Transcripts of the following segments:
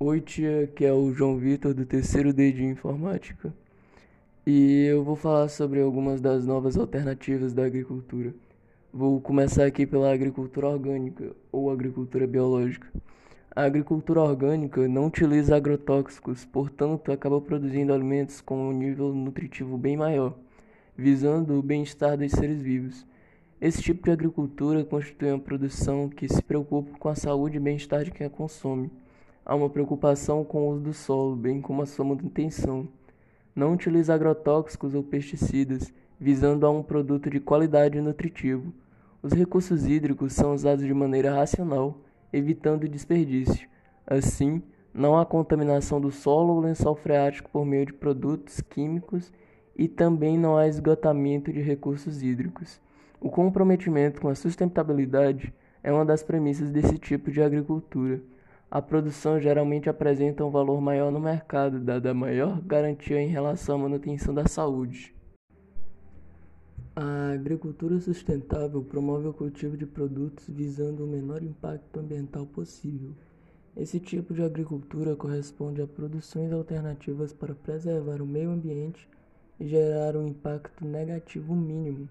Oi, tia, que é o João Vitor do terceiro D de Informática. E eu vou falar sobre algumas das novas alternativas da agricultura. Vou começar aqui pela agricultura orgânica ou agricultura biológica. A agricultura orgânica não utiliza agrotóxicos, portanto, acaba produzindo alimentos com um nível nutritivo bem maior, visando o bem-estar dos seres vivos. Esse tipo de agricultura constitui uma produção que se preocupa com a saúde e bem-estar de quem a consome. Há uma preocupação com o uso do solo, bem como a sua manutenção. Não utiliza agrotóxicos ou pesticidas, visando a um produto de qualidade e nutritivo. Os recursos hídricos são usados de maneira racional, evitando desperdício. Assim, não há contaminação do solo ou lençol freático por meio de produtos químicos e também não há esgotamento de recursos hídricos. O comprometimento com a sustentabilidade é uma das premissas desse tipo de agricultura. A produção geralmente apresenta um valor maior no mercado, dada a maior garantia em relação à manutenção da saúde. A agricultura sustentável promove o cultivo de produtos visando o menor impacto ambiental possível. Esse tipo de agricultura corresponde a produções alternativas para preservar o meio ambiente e gerar um impacto negativo mínimo.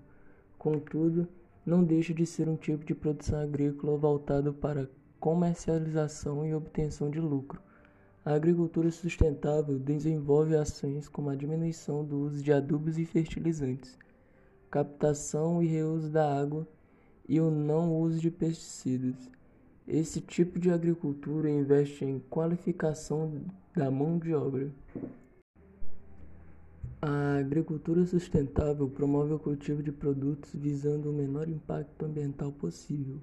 Contudo, não deixa de ser um tipo de produção agrícola voltado para comercialização e obtenção de lucro. A agricultura sustentável desenvolve ações como a diminuição do uso de adubos e fertilizantes, captação e reuso da água e o não uso de pesticidas. Esse tipo de agricultura investe em qualificação da mão de obra. A agricultura sustentável promove o cultivo de produtos visando o menor impacto ambiental possível.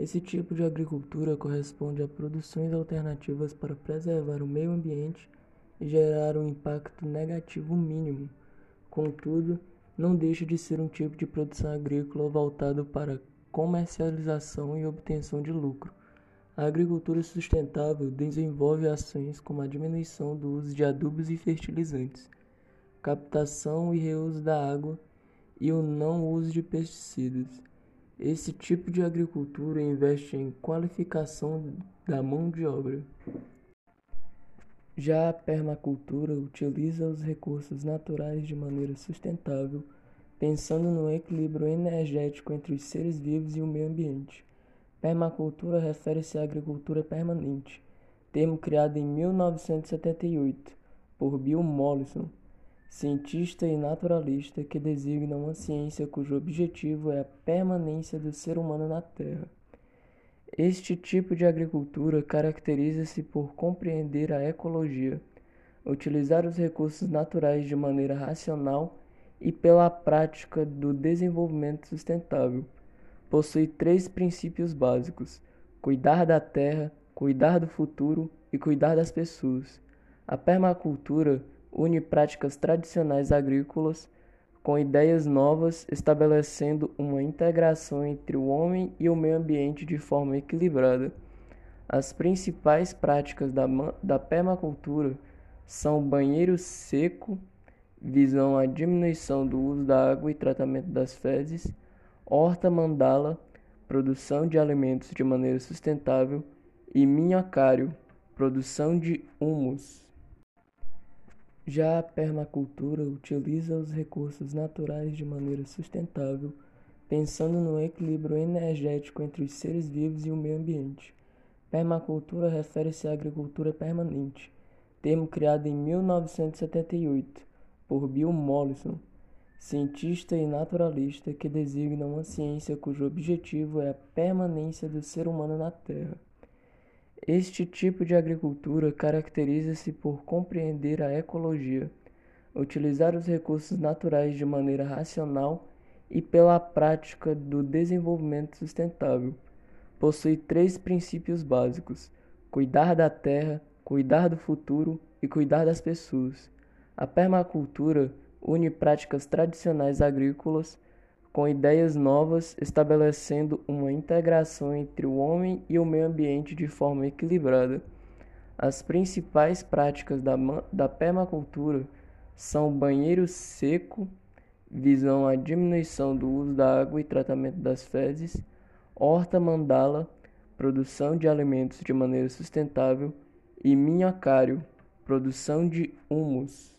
Esse tipo de agricultura corresponde a produções alternativas para preservar o meio ambiente e gerar um impacto negativo mínimo. Contudo, não deixa de ser um tipo de produção agrícola voltado para comercialização e obtenção de lucro. A agricultura sustentável desenvolve ações como a diminuição do uso de adubos e fertilizantes captação e reuso da água e o não uso de pesticidas. Esse tipo de agricultura investe em qualificação da mão de obra. Já a permacultura utiliza os recursos naturais de maneira sustentável, pensando no equilíbrio energético entre os seres vivos e o meio ambiente. Permacultura refere-se à agricultura permanente, termo criado em 1978 por Bill Mollison cientista e naturalista que designa uma ciência cujo objetivo é a permanência do ser humano na Terra. Este tipo de agricultura caracteriza-se por compreender a ecologia, utilizar os recursos naturais de maneira racional e pela prática do desenvolvimento sustentável. Possui três princípios básicos: cuidar da terra, cuidar do futuro e cuidar das pessoas. A permacultura une práticas tradicionais agrícolas com ideias novas, estabelecendo uma integração entre o homem e o meio ambiente de forma equilibrada. As principais práticas da, da permacultura são banheiro seco, visam a diminuição do uso da água e tratamento das fezes, horta mandala, produção de alimentos de maneira sustentável, e minhocário, produção de humus. Já a permacultura utiliza os recursos naturais de maneira sustentável, pensando no equilíbrio energético entre os seres vivos e o meio ambiente. Permacultura refere-se à agricultura permanente, termo criado em 1978 por Bill Mollison, cientista e naturalista que designa uma ciência cujo objetivo é a permanência do ser humano na Terra. Este tipo de agricultura caracteriza-se por compreender a ecologia, utilizar os recursos naturais de maneira racional e pela prática do desenvolvimento sustentável. Possui três princípios básicos: cuidar da terra, cuidar do futuro e cuidar das pessoas. A permacultura une práticas tradicionais agrícolas com ideias novas, estabelecendo uma integração entre o homem e o meio ambiente de forma equilibrada. As principais práticas da, da permacultura são banheiro seco, visam a diminuição do uso da água e tratamento das fezes, horta mandala, produção de alimentos de maneira sustentável e minhocário, produção de humus.